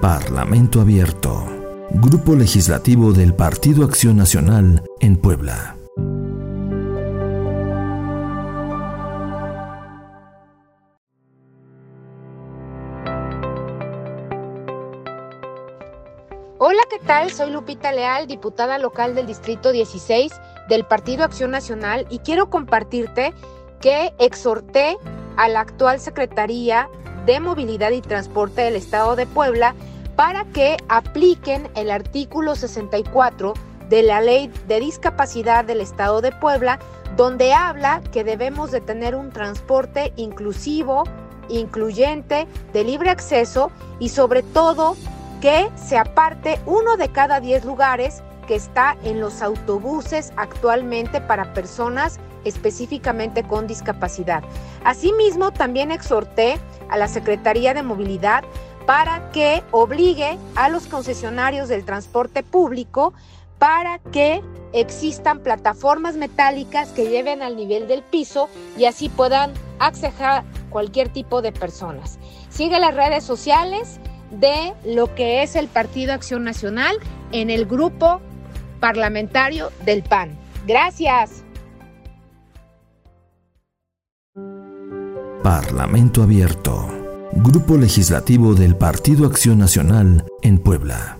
Parlamento Abierto. Grupo Legislativo del Partido Acción Nacional en Puebla. Hola, ¿qué tal? Soy Lupita Leal, diputada local del Distrito 16 del Partido Acción Nacional y quiero compartirte que exhorté a la actual Secretaría de Movilidad y Transporte del Estado de Puebla para que apliquen el artículo 64 de la Ley de Discapacidad del Estado de Puebla, donde habla que debemos de tener un transporte inclusivo, incluyente, de libre acceso y sobre todo que se aparte uno de cada 10 lugares que está en los autobuses actualmente para personas específicamente con discapacidad. Asimismo, también exhorté a la Secretaría de Movilidad para que obligue a los concesionarios del transporte público para que existan plataformas metálicas que lleven al nivel del piso y así puedan acceder cualquier tipo de personas. Sigue las redes sociales de lo que es el Partido Acción Nacional en el grupo parlamentario del PAN. Gracias. Parlamento Abierto. Grupo Legislativo del Partido Acción Nacional en Puebla.